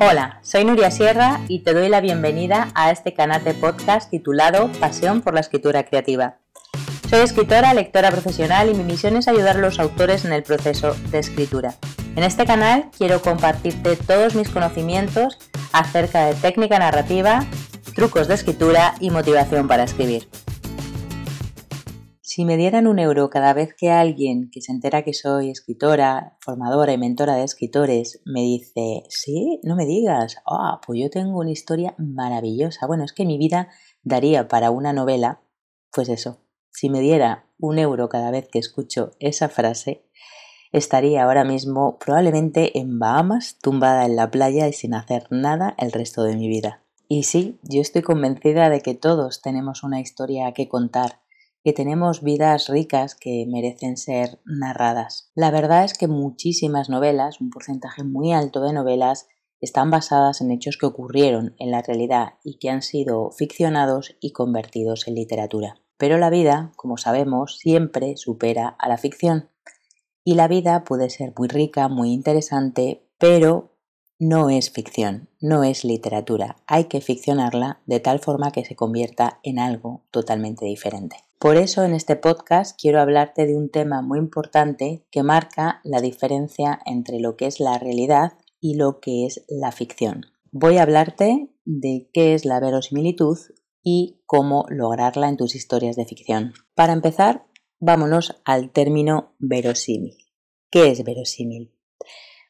Hola, soy Nuria Sierra y te doy la bienvenida a este canal de podcast titulado Pasión por la Escritura Creativa. Soy escritora, lectora profesional y mi misión es ayudar a los autores en el proceso de escritura. En este canal quiero compartirte todos mis conocimientos acerca de técnica narrativa, trucos de escritura y motivación para escribir. Si me dieran un euro cada vez que alguien que se entera que soy escritora, formadora y mentora de escritores me dice, sí, no me digas, ah, pues yo tengo una historia maravillosa. Bueno, es que mi vida daría para una novela, pues eso, si me diera un euro cada vez que escucho esa frase, estaría ahora mismo probablemente en Bahamas, tumbada en la playa y sin hacer nada el resto de mi vida. Y sí, yo estoy convencida de que todos tenemos una historia que contar que tenemos vidas ricas que merecen ser narradas. La verdad es que muchísimas novelas, un porcentaje muy alto de novelas, están basadas en hechos que ocurrieron en la realidad y que han sido ficcionados y convertidos en literatura. Pero la vida, como sabemos, siempre supera a la ficción. Y la vida puede ser muy rica, muy interesante, pero no es ficción, no es literatura. Hay que ficcionarla de tal forma que se convierta en algo totalmente diferente. Por eso en este podcast quiero hablarte de un tema muy importante que marca la diferencia entre lo que es la realidad y lo que es la ficción. Voy a hablarte de qué es la verosimilitud y cómo lograrla en tus historias de ficción. Para empezar, vámonos al término verosímil. ¿Qué es verosímil?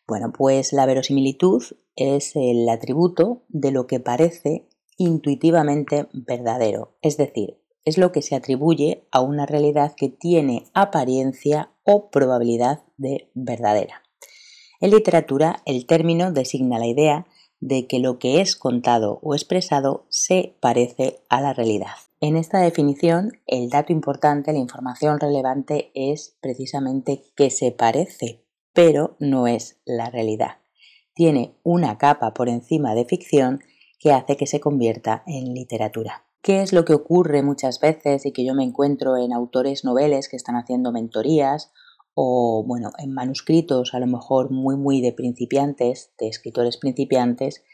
Bueno, pues la verosimilitud es el atributo de lo que parece intuitivamente verdadero, es decir, es lo que se atribuye a una realidad que tiene apariencia o probabilidad de verdadera. En literatura, el término designa la idea de que lo que es contado o expresado se parece a la realidad. En esta definición, el dato importante, la información relevante es precisamente que se parece, pero no es la realidad. Tiene una capa por encima de ficción que hace que se convierta en literatura. ¿Qué es lo que ocurre muchas veces y que yo me encuentro en autores noveles que están haciendo mentorías o, bueno, en manuscritos a lo mejor muy, muy de principiantes, de escritores principiantes,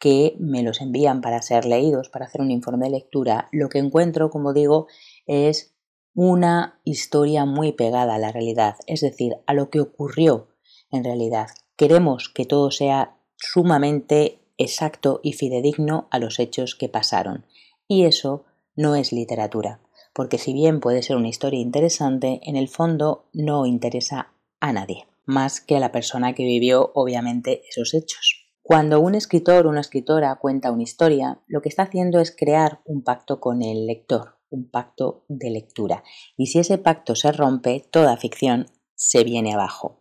que me los envían para ser leídos, para hacer un informe de lectura? Lo que encuentro, como digo, es una historia muy pegada a la realidad, es decir, a lo que ocurrió en realidad. Queremos que todo sea sumamente exacto y fidedigno a los hechos que pasaron. Y eso no es literatura, porque si bien puede ser una historia interesante, en el fondo no interesa a nadie, más que a la persona que vivió obviamente esos hechos. Cuando un escritor o una escritora cuenta una historia, lo que está haciendo es crear un pacto con el lector, un pacto de lectura. Y si ese pacto se rompe, toda ficción se viene abajo.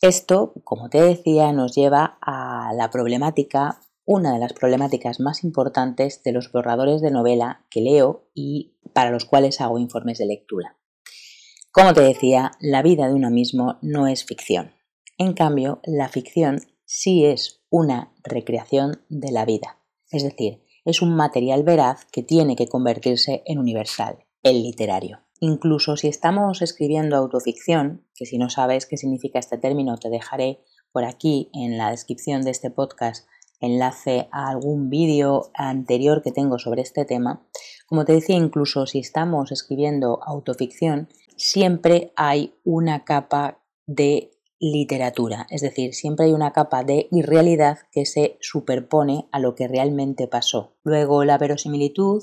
Esto, como te decía, nos lleva a la problemática una de las problemáticas más importantes de los borradores de novela que leo y para los cuales hago informes de lectura. Como te decía, la vida de uno mismo no es ficción. En cambio, la ficción sí es una recreación de la vida. Es decir, es un material veraz que tiene que convertirse en universal, el literario. Incluso si estamos escribiendo autoficción, que si no sabes qué significa este término te dejaré por aquí en la descripción de este podcast enlace a algún vídeo anterior que tengo sobre este tema. Como te decía, incluso si estamos escribiendo autoficción, siempre hay una capa de literatura, es decir, siempre hay una capa de irrealidad que se superpone a lo que realmente pasó. Luego, la verosimilitud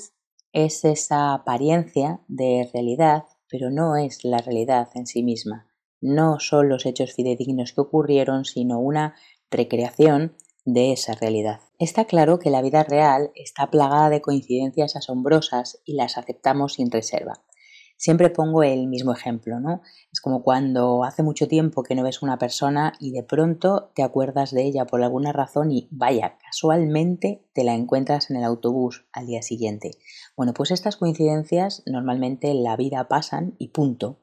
es esa apariencia de realidad, pero no es la realidad en sí misma. No son los hechos fidedignos que ocurrieron, sino una recreación de esa realidad. Está claro que la vida real está plagada de coincidencias asombrosas y las aceptamos sin reserva. Siempre pongo el mismo ejemplo, ¿no? Es como cuando hace mucho tiempo que no ves una persona y de pronto te acuerdas de ella por alguna razón y vaya, casualmente te la encuentras en el autobús al día siguiente. Bueno, pues estas coincidencias normalmente en la vida pasan y punto.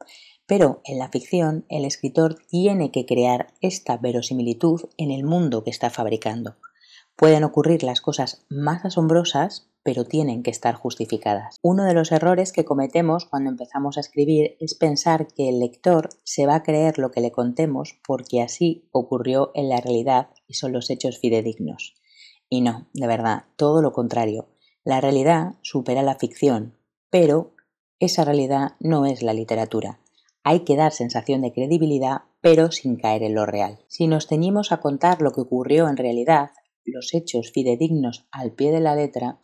Pero en la ficción el escritor tiene que crear esta verosimilitud en el mundo que está fabricando. Pueden ocurrir las cosas más asombrosas, pero tienen que estar justificadas. Uno de los errores que cometemos cuando empezamos a escribir es pensar que el lector se va a creer lo que le contemos porque así ocurrió en la realidad y son los hechos fidedignos. Y no, de verdad, todo lo contrario. La realidad supera la ficción, pero esa realidad no es la literatura. Hay que dar sensación de credibilidad, pero sin caer en lo real. Si nos ceñimos a contar lo que ocurrió en realidad, los hechos fidedignos al pie de la letra,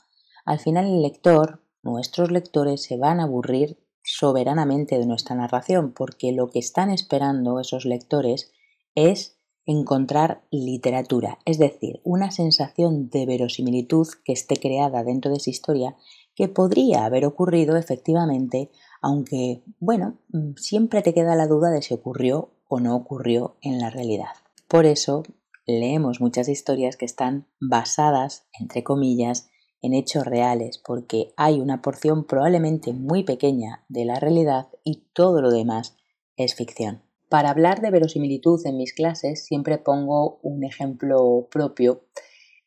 al final el lector, nuestros lectores, se van a aburrir soberanamente de nuestra narración, porque lo que están esperando esos lectores es encontrar literatura, es decir, una sensación de verosimilitud que esté creada dentro de esa historia que podría haber ocurrido efectivamente, aunque, bueno, siempre te queda la duda de si ocurrió o no ocurrió en la realidad. Por eso leemos muchas historias que están basadas, entre comillas, en hechos reales porque hay una porción probablemente muy pequeña de la realidad y todo lo demás es ficción. Para hablar de verosimilitud en mis clases siempre pongo un ejemplo propio.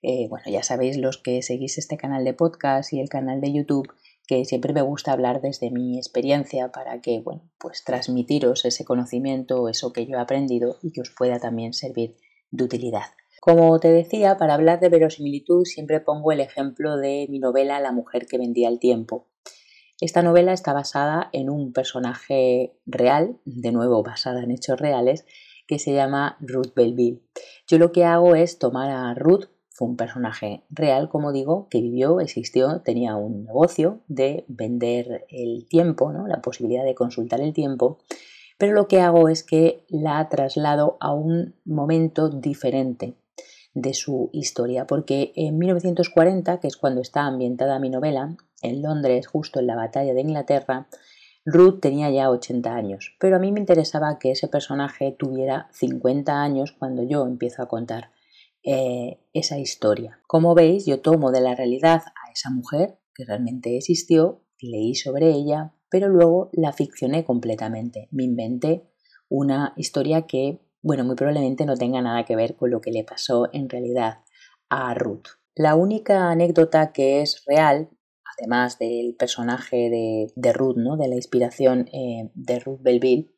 Eh, bueno, ya sabéis los que seguís este canal de podcast y el canal de YouTube que siempre me gusta hablar desde mi experiencia para que, bueno, pues transmitiros ese conocimiento, eso que yo he aprendido y que os pueda también servir de utilidad. Como te decía, para hablar de verosimilitud siempre pongo el ejemplo de mi novela La mujer que vendía el tiempo. Esta novela está basada en un personaje real, de nuevo basada en hechos reales, que se llama Ruth Belville. Yo lo que hago es tomar a Ruth, fue un personaje real, como digo, que vivió, existió, tenía un negocio de vender el tiempo, ¿no? la posibilidad de consultar el tiempo, pero lo que hago es que la traslado a un momento diferente de su historia, porque en 1940, que es cuando está ambientada mi novela, en Londres, justo en la batalla de Inglaterra, Ruth tenía ya 80 años, pero a mí me interesaba que ese personaje tuviera 50 años cuando yo empiezo a contar eh, esa historia. Como veis, yo tomo de la realidad a esa mujer que realmente existió, leí sobre ella, pero luego la ficcioné completamente. Me inventé una historia que bueno, muy probablemente no tenga nada que ver con lo que le pasó en realidad a Ruth. La única anécdota que es real, además del personaje de, Ruth, ¿no? de la inspiración eh, de Ruth Belville,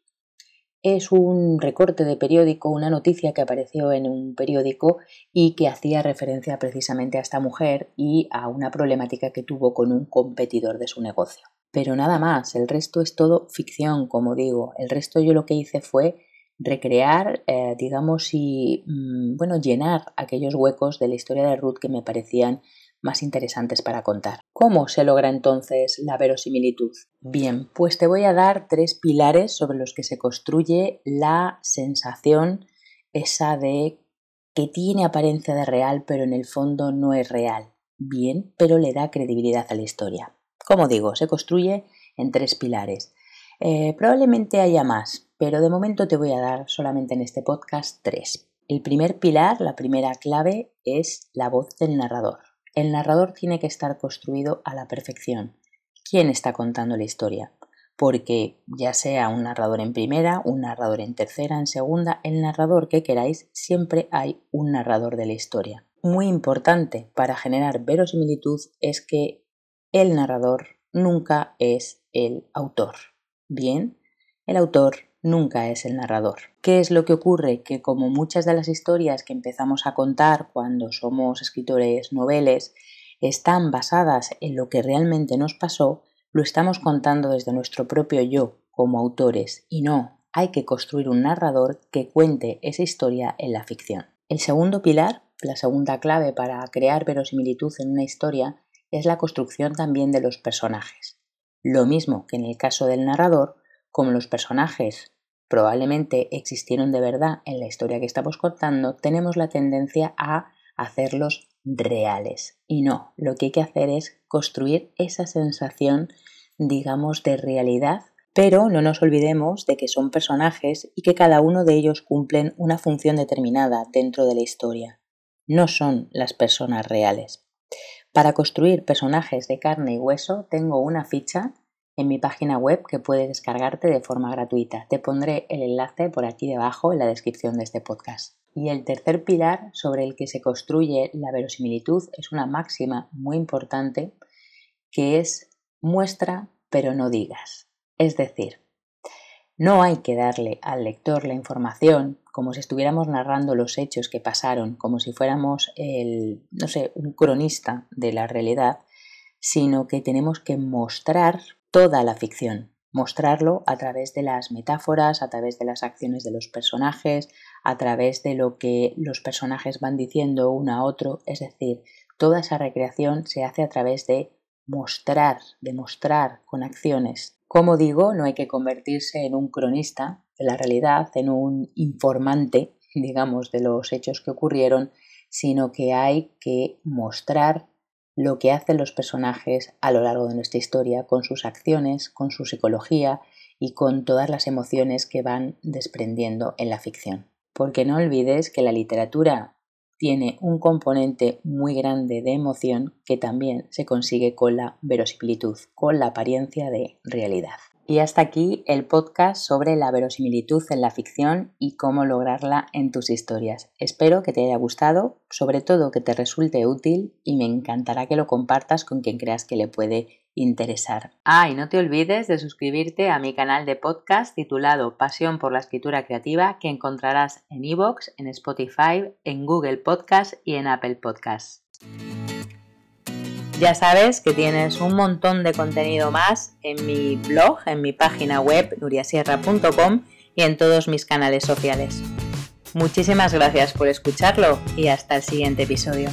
es un recorte de periódico, una noticia que apareció en un periódico y que hacía referencia precisamente a esta mujer y a una problemática que tuvo con un competidor de su negocio. Pero nada más, el resto es todo ficción, como digo. El resto yo lo que hice fue recrear, eh, digamos, y mm, bueno, llenar aquellos huecos de la historia de Ruth que me parecían más interesantes para contar. ¿Cómo se logra entonces la verosimilitud? Bien, pues te voy a dar tres pilares sobre los que se construye la sensación esa de que tiene apariencia de real pero en el fondo no es real. Bien, pero le da credibilidad a la historia. Como digo, se construye en tres pilares. Eh, probablemente haya más, pero de momento te voy a dar solamente en este podcast tres. El primer pilar, la primera clave, es la voz del narrador. El narrador tiene que estar construido a la perfección. ¿Quién está contando la historia? Porque ya sea un narrador en primera, un narrador en tercera, en segunda, el narrador que queráis, siempre hay un narrador de la historia. Muy importante para generar verosimilitud es que el narrador nunca es el autor. Bien, el autor nunca es el narrador. ¿Qué es lo que ocurre? Que como muchas de las historias que empezamos a contar cuando somos escritores noveles están basadas en lo que realmente nos pasó, lo estamos contando desde nuestro propio yo como autores y no, hay que construir un narrador que cuente esa historia en la ficción. El segundo pilar, la segunda clave para crear verosimilitud en una historia, es la construcción también de los personajes. Lo mismo que en el caso del narrador, como los personajes probablemente existieron de verdad en la historia que estamos contando, tenemos la tendencia a hacerlos reales. Y no, lo que hay que hacer es construir esa sensación, digamos, de realidad, pero no nos olvidemos de que son personajes y que cada uno de ellos cumplen una función determinada dentro de la historia. No son las personas reales. Para construir personajes de carne y hueso tengo una ficha en mi página web que puedes descargarte de forma gratuita. Te pondré el enlace por aquí debajo en la descripción de este podcast. Y el tercer pilar sobre el que se construye la verosimilitud es una máxima muy importante que es muestra pero no digas. Es decir, no hay que darle al lector la información como si estuviéramos narrando los hechos que pasaron, como si fuéramos el, no sé, un cronista de la realidad, sino que tenemos que mostrar toda la ficción, mostrarlo a través de las metáforas, a través de las acciones de los personajes, a través de lo que los personajes van diciendo uno a otro, es decir, toda esa recreación se hace a través de mostrar, demostrar con acciones. Como digo, no hay que convertirse en un cronista de la realidad, en un informante, digamos, de los hechos que ocurrieron, sino que hay que mostrar lo que hacen los personajes a lo largo de nuestra historia, con sus acciones, con su psicología y con todas las emociones que van desprendiendo en la ficción. Porque no olvides que la literatura tiene un componente muy grande de emoción que también se consigue con la verosimilitud, con la apariencia de realidad. Y hasta aquí el podcast sobre la verosimilitud en la ficción y cómo lograrla en tus historias. Espero que te haya gustado, sobre todo que te resulte útil y me encantará que lo compartas con quien creas que le puede interesar. Ah, y no te olvides de suscribirte a mi canal de podcast titulado Pasión por la Escritura Creativa que encontrarás en iVoox, en Spotify, en Google Podcast y en Apple Podcast. Ya sabes que tienes un montón de contenido más en mi blog, en mi página web nuriasierra.com y en todos mis canales sociales. Muchísimas gracias por escucharlo y hasta el siguiente episodio.